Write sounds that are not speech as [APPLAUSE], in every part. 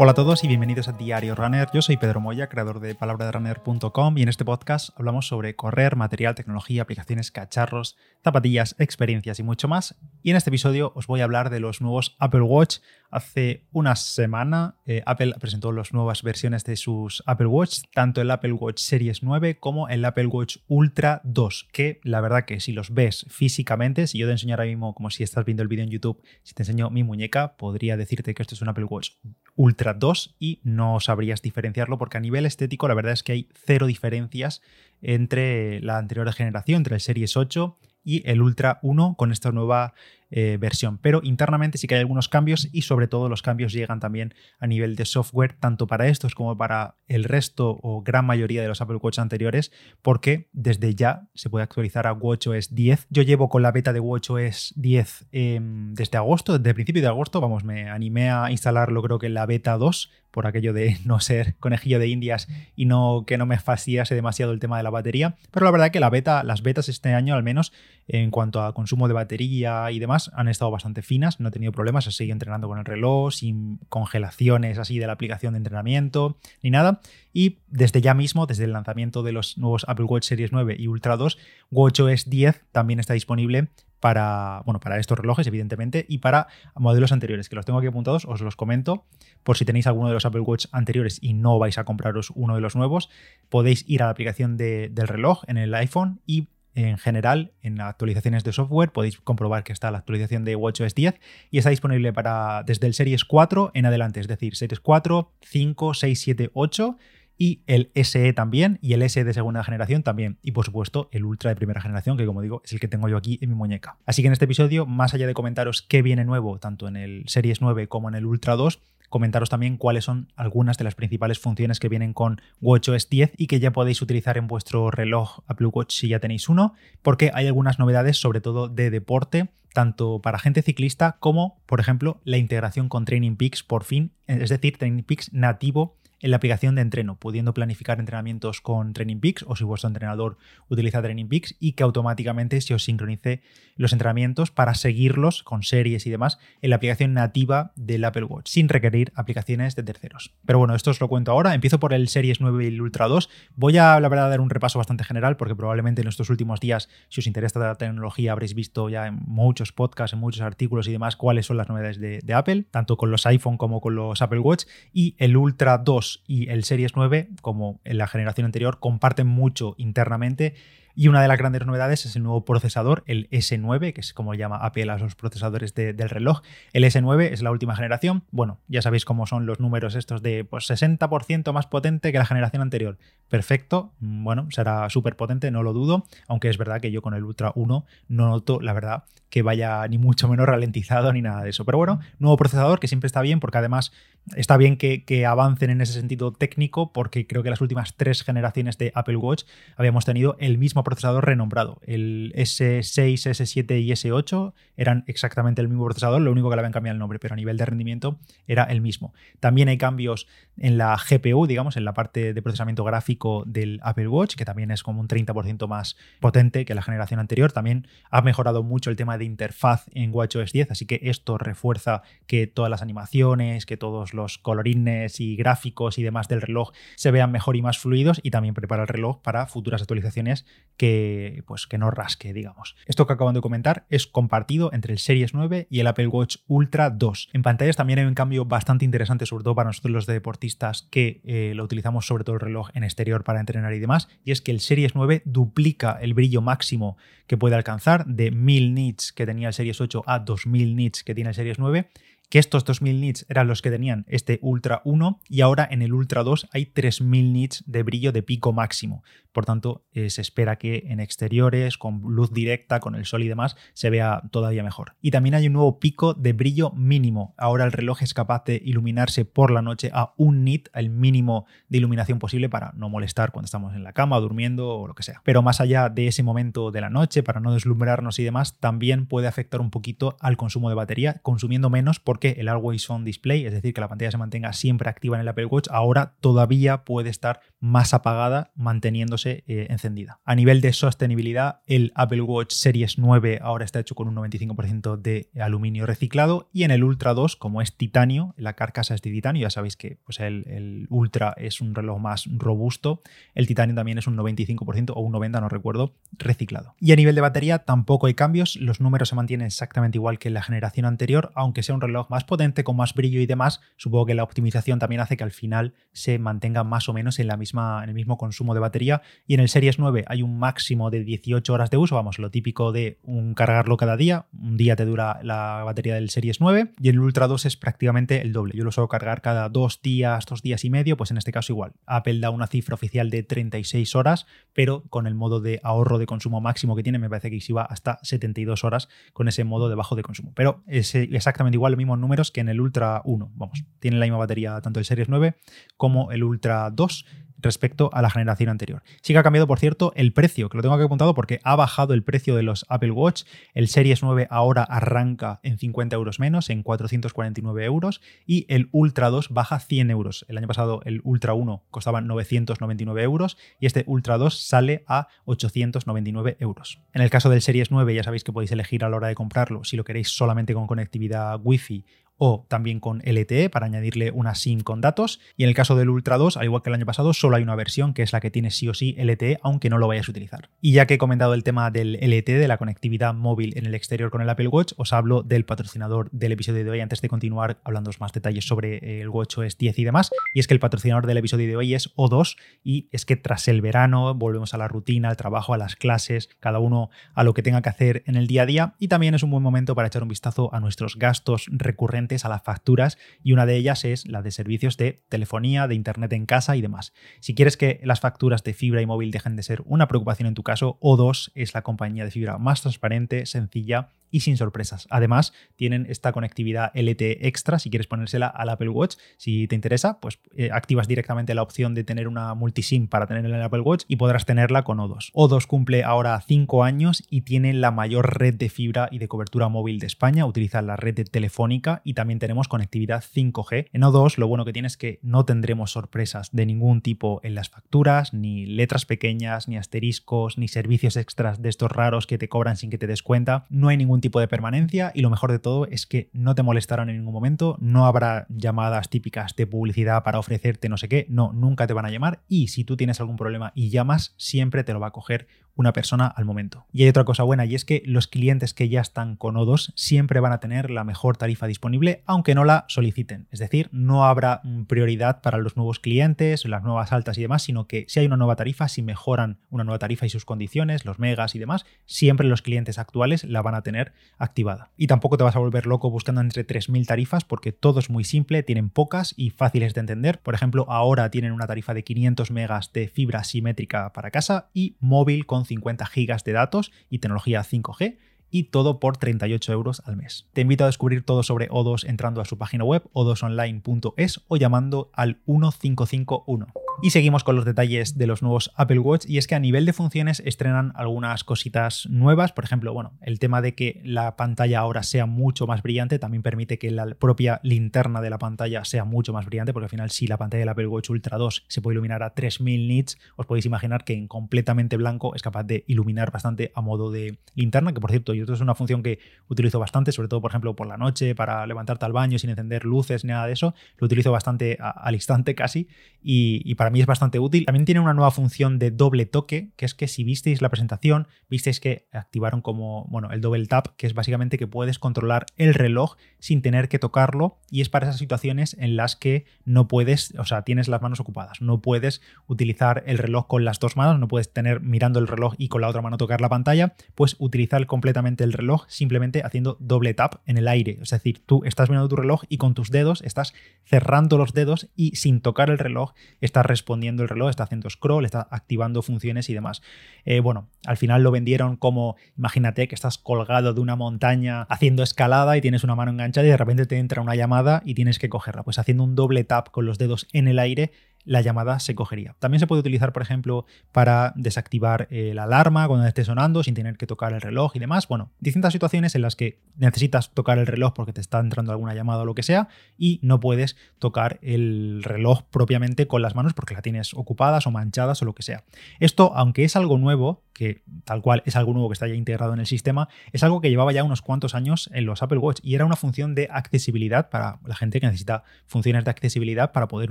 Hola a todos y bienvenidos a Diario Runner. Yo soy Pedro Moya, creador de palabraderunner.com y en este podcast hablamos sobre correr, material, tecnología, aplicaciones, cacharros, zapatillas, experiencias y mucho más. Y en este episodio os voy a hablar de los nuevos Apple Watch. Hace una semana eh, Apple presentó las nuevas versiones de sus Apple Watch, tanto el Apple Watch Series 9 como el Apple Watch Ultra 2, que la verdad que si los ves físicamente, si yo te enseño ahora mismo como si estás viendo el vídeo en YouTube, si te enseño mi muñeca, podría decirte que esto es un Apple Watch Ultra 2 y no sabrías diferenciarlo porque a nivel estético la verdad es que hay cero diferencias entre la anterior generación, entre el Series 8 y el Ultra 1 con esta nueva eh, versión. Pero internamente sí que hay algunos cambios y sobre todo los cambios llegan también a nivel de software, tanto para estos como para el resto o gran mayoría de los Apple Watch anteriores, porque desde ya se puede actualizar a WatchOS 10. Yo llevo con la beta de WatchOS 10 em, desde agosto, desde el principio de agosto, vamos, me animé a instalarlo creo que en la beta 2 por aquello de [LAUGHS] no ser conejillo de indias y no que no me fastidiase demasiado el tema de la batería, pero la verdad que la beta, las betas este año al menos en cuanto a consumo de batería y demás han estado bastante finas, no he tenido problemas, he seguido entrenando con el reloj, sin congelaciones así de la aplicación de entrenamiento ni nada. Y desde ya mismo, desde el lanzamiento de los nuevos Apple Watch Series 9 y Ultra 2, WatchOS 10 también está disponible para, bueno, para estos relojes, evidentemente, y para modelos anteriores, que los tengo aquí apuntados, os los comento, por si tenéis alguno de los Apple Watch anteriores y no vais a compraros uno de los nuevos, podéis ir a la aplicación del reloj en el iPhone y en general, en actualizaciones de software, podéis comprobar que está la actualización de WatchOS 10 y está disponible para desde el Series 4 en adelante, es decir, Series 4, 5, 6, 7, 8 y el SE también y el SE de segunda generación también y por supuesto el Ultra de primera generación que como digo es el que tengo yo aquí en mi muñeca. Así que en este episodio, más allá de comentaros qué viene nuevo tanto en el Series 9 como en el Ultra 2, comentaros también cuáles son algunas de las principales funciones que vienen con WatchOS 10 y que ya podéis utilizar en vuestro reloj Apple Watch si ya tenéis uno, porque hay algunas novedades, sobre todo de deporte, tanto para gente ciclista como, por ejemplo, la integración con Training Peaks por fin, es decir, Training Peaks nativo en la aplicación de entreno, pudiendo planificar entrenamientos con Training Peaks o si vuestro entrenador utiliza Training Peaks y que automáticamente se os sincronice los entrenamientos para seguirlos con series y demás en la aplicación nativa del Apple Watch, sin requerir aplicaciones de terceros. Pero bueno, esto os lo cuento ahora. Empiezo por el Series 9 y el Ultra 2. Voy a, la verdad, dar un repaso bastante general porque probablemente en estos últimos días, si os interesa la tecnología, habréis visto ya en muchos podcasts, en muchos artículos y demás cuáles son las novedades de, de Apple, tanto con los iPhone como con los Apple Watch. Y el Ultra 2 y el Series 9, como en la generación anterior, comparten mucho internamente y una de las grandes novedades es el nuevo procesador, el S9, que es como llama Apple a los procesadores del reloj. El S9 es la última generación. Bueno, ya sabéis cómo son los números estos de pues, 60% más potente que la generación anterior. Perfecto. Bueno, será súper potente, no lo dudo. Aunque es verdad que yo con el Ultra 1 no noto, la verdad, que vaya ni mucho menos ralentizado ni nada de eso. Pero bueno, nuevo procesador que siempre está bien porque además está bien que, que, avancen en ese sentido técnico porque creo que las últimas tres generaciones de Apple Watch habíamos tenido el mismo procesador renombrado. El S6, S7 y S8 eran exactamente el mismo procesador, lo único que le habían cambiado el nombre, pero a nivel de rendimiento era el mismo. También hay cambios en la GPU, digamos, en la parte de procesamiento gráfico del Apple Watch, que también es como un 30% más potente que la generación anterior. También ha mejorado mucho el tema de interfaz en WatchOS 10, así que esto refuerza que todas las animaciones, que todos los colorines y gráficos y demás del reloj se vean mejor y más fluidos y también prepara el reloj para futuras actualizaciones que, pues, que no rasque, digamos. Esto que acaban de comentar es compartido entre el Series 9 y el Apple Watch Ultra 2. En pantallas también hay un cambio bastante interesante, sobre todo para nosotros los deportistas que eh, lo utilizamos sobre todo el reloj en exterior para entrenar y demás, y es que el Series 9 duplica el brillo máximo que puede alcanzar de 1000 nits que tenía el Series 8 a 2000 nits que tiene el Series 9 que estos 2000 nits eran los que tenían este Ultra 1 y ahora en el Ultra 2 hay 3000 nits de brillo de pico máximo. Por tanto, eh, se espera que en exteriores, con luz directa, con el sol y demás, se vea todavía mejor. Y también hay un nuevo pico de brillo mínimo. Ahora el reloj es capaz de iluminarse por la noche a un nit, el mínimo de iluminación posible para no molestar cuando estamos en la cama, durmiendo o lo que sea. Pero más allá de ese momento de la noche, para no deslumbrarnos y demás, también puede afectar un poquito al consumo de batería, consumiendo menos por porque el Always On Display, es decir, que la pantalla se mantenga siempre activa en el Apple Watch, ahora todavía puede estar más apagada manteniéndose eh, encendida. A nivel de sostenibilidad, el Apple Watch Series 9 ahora está hecho con un 95% de aluminio reciclado y en el Ultra 2, como es titanio, la carcasa es de titanio, ya sabéis que pues el, el Ultra es un reloj más robusto, el titanio también es un 95% o un 90%, no recuerdo, reciclado. Y a nivel de batería tampoco hay cambios, los números se mantienen exactamente igual que en la generación anterior, aunque sea un reloj más potente, con más brillo y demás, supongo que la optimización también hace que al final se mantenga más o menos en, la misma, en el mismo consumo de batería. Y en el Series 9 hay un máximo de 18 horas de uso, vamos, lo típico de un cargarlo cada día, un día te dura la batería del Series 9 y el Ultra 2 es prácticamente el doble. Yo lo suelo cargar cada dos días, dos días y medio, pues en este caso igual. Apple da una cifra oficial de 36 horas, pero con el modo de ahorro de consumo máximo que tiene, me parece que iba hasta 72 horas con ese modo de bajo de consumo. Pero es exactamente igual los números que en el Ultra 1. Vamos, tiene la misma batería tanto el Series 9 como el Ultra 2 respecto a la generación anterior. Sí que ha cambiado, por cierto, el precio, que lo tengo aquí apuntado porque ha bajado el precio de los Apple Watch. El Series 9 ahora arranca en 50 euros menos, en 449 euros, y el Ultra 2 baja 100 euros. El año pasado el Ultra 1 costaba 999 euros y este Ultra 2 sale a 899 euros. En el caso del Series 9 ya sabéis que podéis elegir a la hora de comprarlo si lo queréis solamente con conectividad Wi-Fi o también con LTE para añadirle una SIM con datos. Y en el caso del Ultra 2, al igual que el año pasado, solo hay una versión que es la que tiene sí o sí LTE, aunque no lo vayas a utilizar. Y ya que he comentado el tema del LTE, de la conectividad móvil en el exterior con el Apple Watch, os hablo del patrocinador del episodio de hoy antes de continuar hablando más detalles sobre el WatchOS 10 y demás. Y es que el patrocinador del episodio de hoy es O2 y es que tras el verano volvemos a la rutina, al trabajo, a las clases, cada uno a lo que tenga que hacer en el día a día y también es un buen momento para echar un vistazo a nuestros gastos recurrentes a las facturas y una de ellas es la de servicios de telefonía, de internet en casa y demás. Si quieres que las facturas de fibra y móvil dejen de ser una preocupación en tu caso, O2 es la compañía de fibra más transparente, sencilla y sin sorpresas. Además, tienen esta conectividad LTE extra si quieres ponérsela al Apple Watch. Si te interesa, pues eh, activas directamente la opción de tener una multisim para tenerla en el Apple Watch y podrás tenerla con O2. O2 cumple ahora 5 años y tiene la mayor red de fibra y de cobertura móvil de España. Utiliza la red de telefónica y también tenemos conectividad 5G. En O2 lo bueno que tiene es que no tendremos sorpresas de ningún tipo en las facturas, ni letras pequeñas, ni asteriscos, ni servicios extras de estos raros que te cobran sin que te des cuenta. No hay ningún tipo de permanencia y lo mejor de todo es que no te molestarán en ningún momento, no habrá llamadas típicas de publicidad para ofrecerte no sé qué, no, nunca te van a llamar y si tú tienes algún problema y llamas, siempre te lo va a coger una persona al momento. Y hay otra cosa buena y es que los clientes que ya están con O2 siempre van a tener la mejor tarifa disponible aunque no la soliciten. Es decir, no habrá prioridad para los nuevos clientes, las nuevas altas y demás, sino que si hay una nueva tarifa, si mejoran una nueva tarifa y sus condiciones, los megas y demás, siempre los clientes actuales la van a tener activada. Y tampoco te vas a volver loco buscando entre 3.000 tarifas porque todo es muy simple, tienen pocas y fáciles de entender. Por ejemplo, ahora tienen una tarifa de 500 megas de fibra simétrica para casa y móvil con 50 gigas de datos y tecnología 5G y todo por 38 euros al mes. Te invito a descubrir todo sobre O2 entrando a su página web o2online.es o llamando al 1551. Y seguimos con los detalles de los nuevos Apple Watch. Y es que a nivel de funciones estrenan algunas cositas nuevas, por ejemplo, bueno, el tema de que la pantalla ahora sea mucho más brillante también permite que la propia linterna de la pantalla sea mucho más brillante, porque al final si la pantalla del Apple Watch Ultra 2 se puede iluminar a 3000 nits, os podéis imaginar que en completamente blanco es capaz de iluminar bastante a modo de linterna, que por cierto, yo esto es una función que utilizo bastante, sobre todo por ejemplo por la noche, para levantarte al baño sin encender luces ni nada de eso, lo utilizo bastante al instante casi y para mí es bastante útil. También tiene una nueva función de doble toque, que es que si visteis la presentación, visteis que activaron como, bueno, el double tap, que es básicamente que puedes controlar el reloj sin tener que tocarlo y es para esas situaciones en las que no puedes, o sea, tienes las manos ocupadas, no puedes utilizar el reloj con las dos manos, no puedes tener mirando el reloj y con la otra mano tocar la pantalla, pues utilizar completamente el reloj simplemente haciendo doble tap en el aire, es decir, tú estás mirando tu reloj y con tus dedos estás cerrando los dedos y sin tocar el reloj estás respondiendo el reloj, está haciendo scroll, está activando funciones y demás. Eh, bueno, al final lo vendieron como, imagínate que estás colgado de una montaña haciendo escalada y tienes una mano enganchada y de repente te entra una llamada y tienes que cogerla. Pues haciendo un doble tap con los dedos en el aire la llamada se cogería. También se puede utilizar, por ejemplo, para desactivar eh, la alarma cuando esté sonando sin tener que tocar el reloj y demás. Bueno, distintas situaciones en las que necesitas tocar el reloj porque te está entrando alguna llamada o lo que sea y no puedes tocar el reloj propiamente con las manos porque la tienes ocupadas o manchadas o lo que sea. Esto, aunque es algo nuevo, que tal cual es algo nuevo que está ya integrado en el sistema, es algo que llevaba ya unos cuantos años en los Apple Watch y era una función de accesibilidad para la gente que necesita funciones de accesibilidad para poder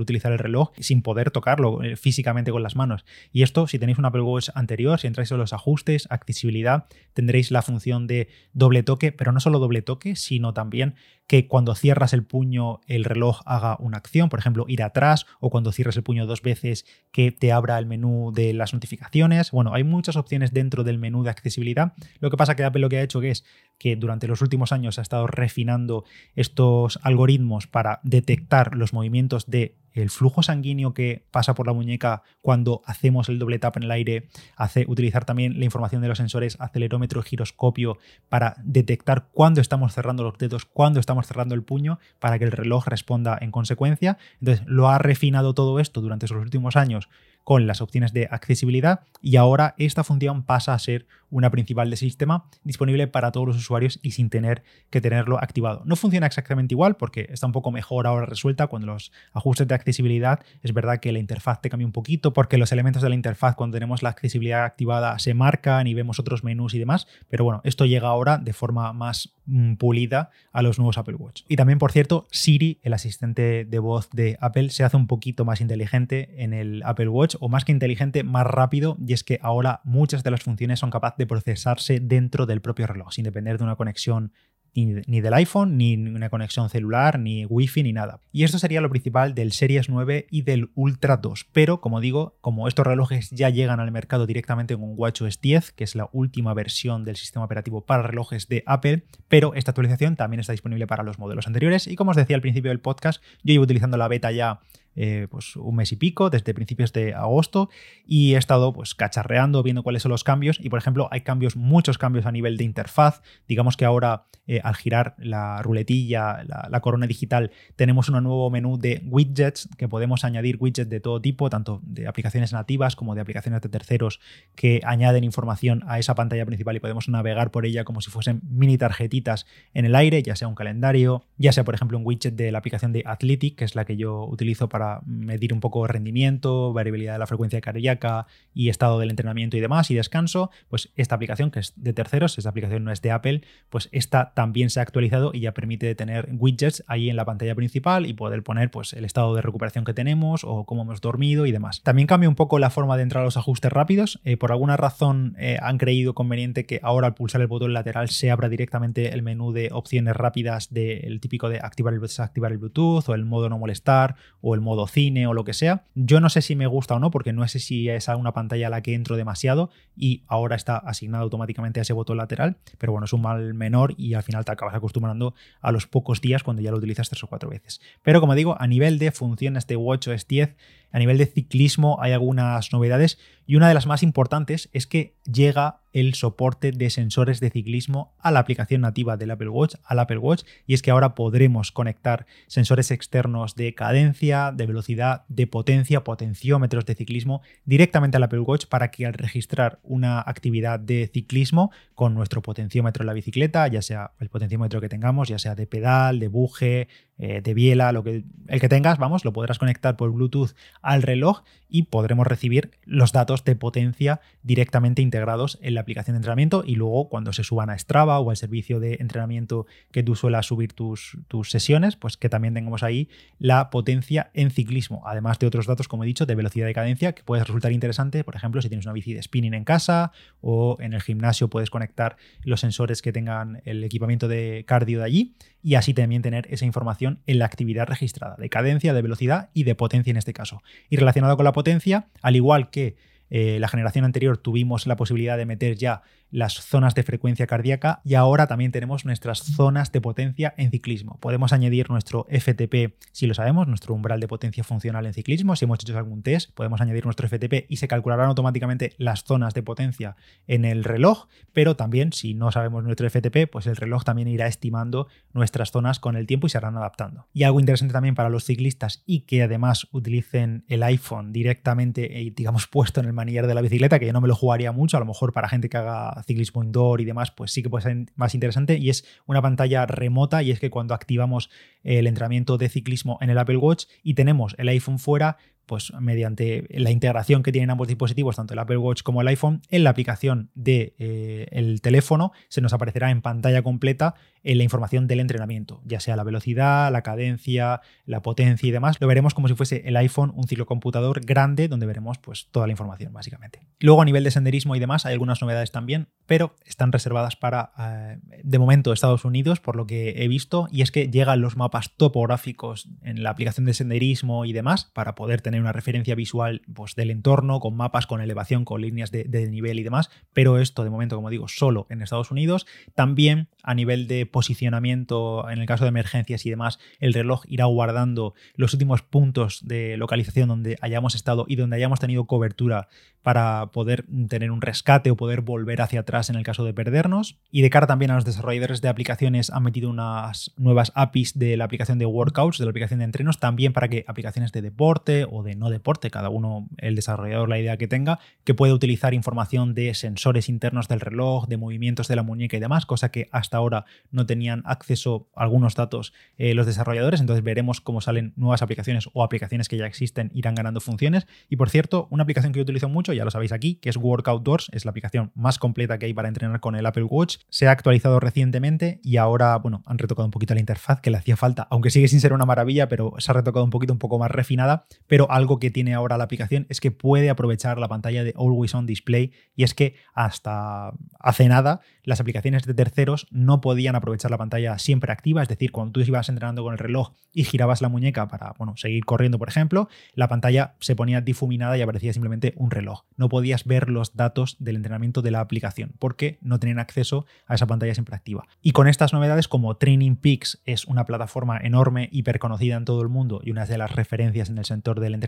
utilizar el reloj sin poder tocarlo eh, físicamente con las manos. Y esto, si tenéis un Apple Watch anterior, si entráis en los ajustes, accesibilidad, tendréis la función de doble toque, pero no solo doble toque, sino también que cuando cierras el puño el reloj haga una acción, por ejemplo, ir atrás o cuando cierras el puño dos veces que te abra el menú de las notificaciones. Bueno, hay muchas opciones dentro del menú de accesibilidad. Lo que pasa que Apple lo que ha hecho es que durante los últimos años ha estado refinando estos algoritmos para detectar los movimientos de el flujo sanguíneo que pasa por la muñeca cuando hacemos el doble tap en el aire, hace utilizar también la información de los sensores acelerómetro, giroscopio para detectar cuándo estamos cerrando los dedos, cuándo estamos cerrando el puño, para que el reloj responda en consecuencia. Entonces, lo ha refinado todo esto durante los últimos años con las opciones de accesibilidad y ahora esta función pasa a ser una principal de sistema disponible para todos los usuarios y sin tener que tenerlo activado. No funciona exactamente igual porque está un poco mejor ahora resuelta cuando los ajustes de accesibilidad es verdad que la interfaz te cambia un poquito porque los elementos de la interfaz cuando tenemos la accesibilidad activada se marcan y vemos otros menús y demás, pero bueno, esto llega ahora de forma más mm, pulida a los nuevos Apple Watch. Y también, por cierto, Siri, el asistente de voz de Apple, se hace un poquito más inteligente en el Apple Watch o más que inteligente, más rápido, y es que ahora muchas de las funciones son capaces de procesarse dentro del propio reloj, sin depender de una conexión ni, del iPhone, ni una conexión celular, ni Wi-Fi, ni nada. Y esto sería lo principal del Series 9 y del Ultra 2. Pero, como digo, como estos relojes ya llegan al mercado directamente con WatchOS 10, que es la última versión del sistema operativo para relojes de Apple, pero esta actualización también está disponible para los modelos anteriores. Y como os decía al principio del podcast, yo llevo utilizando la beta ya eh, pues un mes y pico, desde principios de agosto, y he estado pues cacharreando, viendo cuáles son los cambios. Y por ejemplo, hay cambios, muchos cambios a nivel de interfaz. Digamos que ahora eh, al girar la ruletilla, la, corona digital, tenemos un nuevo menú de widgets que podemos añadir widgets de todo tipo, tanto de aplicaciones nativas como de aplicaciones de terceros que añaden información a esa pantalla principal y podemos navegar por ella como si fuesen mini tarjetitas en el aire, ya sea un calendario, ya sea por ejemplo un widget de la aplicación de Athletic, que es la que yo utilizo para medir un poco rendimiento, variabilidad de la frecuencia cardíaca y estado del entrenamiento y demás y descanso, pues esta aplicación que es de terceros, esta aplicación no es de Apple, pues esta también se ha actualizado y ya permite tener widgets ahí en la pantalla principal y poder poner pues el estado de recuperación que tenemos o cómo hemos dormido y demás. También cambia un poco la forma de entrar a los ajustes rápidos. Eh, por alguna razón eh, han creído conveniente que ahora al pulsar el botón lateral se abra directamente el menú de opciones rápidas del típico de activar el desactivar el Bluetooth o el modo no molestar o el cine o lo que sea. Yo no sé si me gusta o no, porque no sé si es una pantalla a la que entro demasiado y ahora está asignado automáticamente a ese botón lateral, pero bueno, es un mal menor y al final te acabas acostumbrando a los pocos días cuando ya lo utilizas tres o cuatro veces. Pero como digo, a nivel de funciones de WatchOS 10, a nivel de ciclismo hay algunas novedades y una de las más importantes es que llega el soporte de sensores de ciclismo a la aplicación nativa del Apple Watch, al Apple Watch, y es que ahora podremos conectar sensores externos de cadencia, de velocidad, de potencia, potenciómetros de ciclismo directamente al Apple Watch para que al registrar una actividad de ciclismo con nuestro potenciómetro en la bicicleta, ya sea el potenciómetro que tengamos, ya sea de pedal, de buje, eh, de biela, lo que, el que tengas, vamos, lo podrás conectar por Bluetooth al reloj y podremos recibir los datos de potencia directamente integrados en la aplicación de entrenamiento y luego cuando se suban a Strava o al servicio de entrenamiento que tú suelas subir tus, tus sesiones, pues que también tengamos ahí la potencia en ciclismo, además de otros datos, como he dicho, de velocidad de cadencia que puede resultar interesante, por ejemplo, si tienes una bici de spinning en casa o en el gimnasio puedes conectar los sensores que tengan el equipamiento de cardio de allí y así también tener esa información en la actividad registrada, de cadencia, de velocidad y de potencia en este caso. Y relacionado con la potencia, al igual que eh, la generación anterior tuvimos la posibilidad de meter ya las zonas de frecuencia cardíaca y ahora también tenemos nuestras zonas de potencia en ciclismo. Podemos añadir nuestro FTP, si lo sabemos, nuestro umbral de potencia funcional en ciclismo. Si hemos hecho algún test, podemos añadir nuestro FTP y se calcularán automáticamente las zonas de potencia en el reloj, pero también si no sabemos nuestro FTP, pues el reloj también irá estimando nuestras zonas con el tiempo y se harán adaptando. Y algo interesante también para los ciclistas y que además utilicen el iPhone directamente, eh, digamos, puesto en el manillar de la bicicleta, que yo no me lo jugaría mucho, a lo mejor para gente que haga ciclismo indoor y demás, pues sí que puede ser más interesante y es una pantalla remota y es que cuando activamos el entrenamiento de ciclismo en el Apple Watch y tenemos el iPhone fuera, pues mediante la integración que tienen ambos dispositivos, tanto el Apple Watch como el iPhone, en la aplicación del de, eh, teléfono se nos aparecerá en pantalla completa en la información del entrenamiento, ya sea la velocidad, la cadencia, la potencia y demás. Lo veremos como si fuese el iPhone, un ciclocomputador grande donde veremos pues toda la información básicamente. Luego a nivel de senderismo y demás hay algunas novedades también, pero están reservadas para eh, de momento Estados Unidos por lo que he visto y es que llegan los mapas topográficos en la aplicación de senderismo y demás para poder tener una referencia visual pues, del entorno, con mapas, con elevación, con líneas de, de, nivel y demás, pero esto de momento, como digo, solo en Estados Unidos. También a nivel de posicionamiento, en el caso de emergencias y demás, el reloj irá guardando los últimos puntos de localización donde hayamos estado y donde hayamos tenido cobertura para poder tener un rescate o poder volver hacia atrás en el caso de perdernos. Y de cara también a los desarrolladores de aplicaciones han metido unas nuevas APIs de la aplicación de workouts, de la aplicación de entrenos, también para que aplicaciones de deporte o de no deporte, cada uno, el desarrollador, la idea que tenga, que pueda utilizar información de sensores internos del reloj, de movimientos de la muñeca y demás, cosa que hasta ahora no tenían acceso a algunos datos eh, los desarrolladores. Entonces veremos cómo salen nuevas aplicaciones o aplicaciones que ya existen irán ganando funciones. Y por cierto, una aplicación que yo utilizo mucho, ya lo sabéis aquí, que es Workout Doors, es la aplicación más completa que hay para entrenar con el Apple Watch. Se ha actualizado recientemente y ahora, bueno, han retocado un poquito la interfaz que le hacía falta, aunque sigue sin ser una maravilla, pero se ha retocado un poquito, un poco más refinada. Pero algo que tiene ahora la aplicación es que puede aprovechar la pantalla de Always On Display y es que hasta hace nada las aplicaciones de terceros no podían aprovechar la pantalla siempre activa, es decir, cuando tú ibas entrenando con el reloj y girabas la muñeca para bueno, seguir corriendo, por ejemplo, la pantalla se ponía difuminada y aparecía simplemente un reloj. No podías ver los datos del entrenamiento de la aplicación porque no tenían acceso a esa pantalla siempre activa. Y con estas novedades, como Training Peaks es una plataforma enorme, hiper conocida en todo el mundo y una de las referencias en el sector del entrenamiento,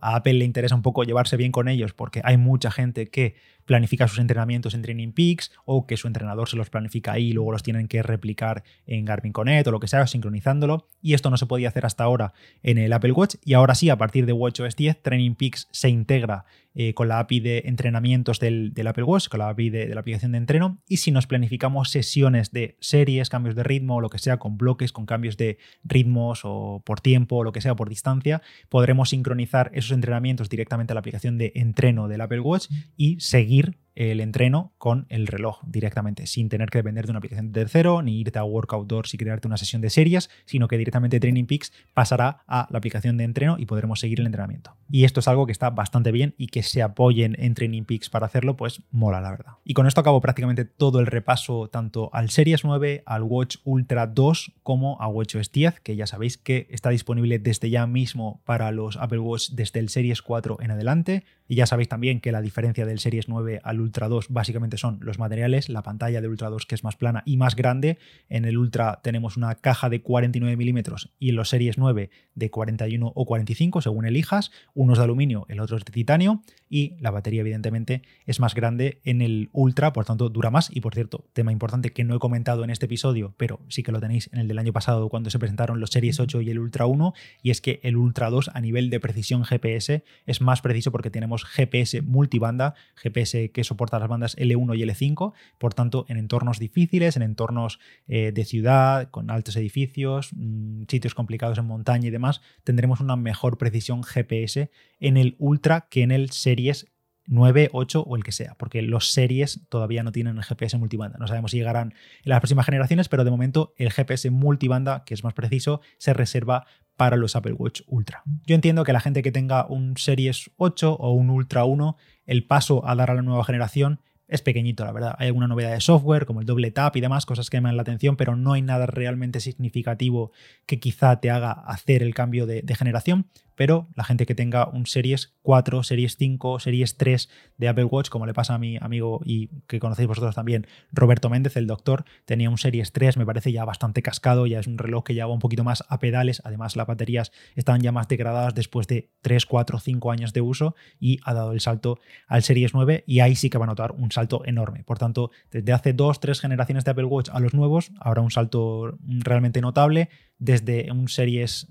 a Apple le interesa un poco llevarse bien con ellos porque hay mucha gente que planifica sus entrenamientos en Training Peaks o que su entrenador se los planifica ahí y luego los tienen que replicar en Garmin Connect o lo que sea, sincronizándolo. Y esto no se podía hacer hasta ahora en el Apple Watch y ahora sí, a partir de WatchOS 10, Training Peaks se integra eh, con la API de entrenamientos del, Apple Watch, con la API de, la aplicación de entreno. Y si nos planificamos sesiones de series, cambios de ritmo o lo que sea, con bloques, con cambios de ritmos o por tiempo o lo que sea, por distancia, podremos sincronizar esos entrenamientos directamente a la aplicación de entreno del Apple Watch y seguir akhir el entreno con el reloj directamente, sin tener que depender de una aplicación de tercero, ni irte a Workout Doors y crearte una sesión de series, sino que directamente Training Peaks pasará a la aplicación de entreno y podremos seguir el entrenamiento. Y esto es algo que está bastante bien y que se apoyen en Training Peaks para hacerlo, pues mola la verdad. Y con esto acabo prácticamente todo el repaso tanto al Series 9, al Watch Ultra 2 como a WatchOS 10, que ya sabéis que está disponible desde ya mismo para los Apple Watch desde el Series 4 en adelante. Y ya sabéis también que la diferencia del Series 9 al Ultra 2 básicamente son los materiales, la pantalla de Ultra 2 que es más plana y más grande. En el Ultra tenemos una caja de 49 milímetros y en los Series 9 de 41 o 45 según elijas. Uno es de aluminio, el otro es de titanio y la batería evidentemente es más grande en el Ultra, por tanto dura más. Y por cierto, tema importante que no he comentado en este episodio, pero sí que lo tenéis en el del año pasado cuando se presentaron los Series 8 y el Ultra 1, y es que el Ultra 2 a nivel de precisión GPS es más preciso porque tenemos GPS multibanda, GPS que soporta las bandas L1 y L5, por tanto, en entornos difíciles, en entornos eh, de ciudad, con altos edificios, mm, sitios complicados en montaña y demás, tendremos una mejor precisión GPS en el Ultra que en el Series 9, 8 o el que sea, porque los series todavía no tienen el GPS multibanda. No sabemos si llegarán en las próximas generaciones, pero de momento el GPS multibanda, que es más preciso, se reserva para los Apple Watch Ultra. Yo entiendo que la gente que tenga un Series 8 o un Ultra 1, el paso a dar a la nueva generación es pequeñito, la verdad. Hay alguna novedad de software, como el doble tap y demás, cosas que llaman la atención, pero no hay nada realmente significativo que quizá te haga hacer el cambio de, de generación pero la gente que tenga un Series 4, Series 5, Series 3 de Apple Watch, como le pasa a mi amigo y que conocéis vosotros también, Roberto Méndez, el doctor, tenía un Series 3, me parece ya bastante cascado, ya es un reloj que lleva un poquito más a pedales, además las baterías estaban ya más degradadas después de 3, 4, 5 años de uso y ha dado el salto al Series 9 y ahí sí que va a notar un salto enorme. Por tanto, desde hace 2, 3 generaciones de Apple Watch a los nuevos, habrá un salto realmente notable desde un Series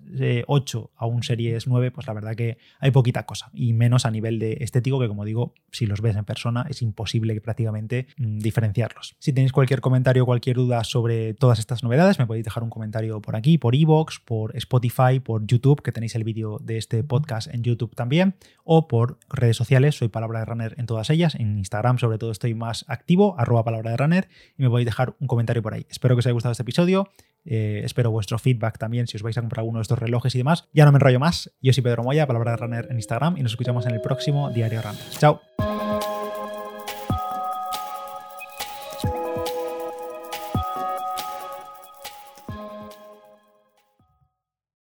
8 eh, a un Series 9, pues la verdad que hay poquita cosa. Y menos a nivel de estético, que como digo, si los ves en persona es imposible prácticamente mm, diferenciarlos. Si tenéis cualquier comentario o cualquier duda sobre todas estas novedades, me podéis dejar un comentario por aquí, por Evox, por Spotify, por YouTube, que tenéis el vídeo de este podcast en YouTube también, o por redes sociales, soy Palabra de Runner en todas ellas. En Instagram, sobre todo, estoy más activo, arroba Palabra de Runner, y me podéis dejar un comentario por ahí. Espero que os haya gustado este episodio. Eh, espero vuestro feedback también si os vais a comprar alguno de estos relojes y demás. Ya no me enrollo más. Yo soy Pedro Moya, palabra de runner en Instagram y nos escuchamos en el próximo Diario Runner. Chao.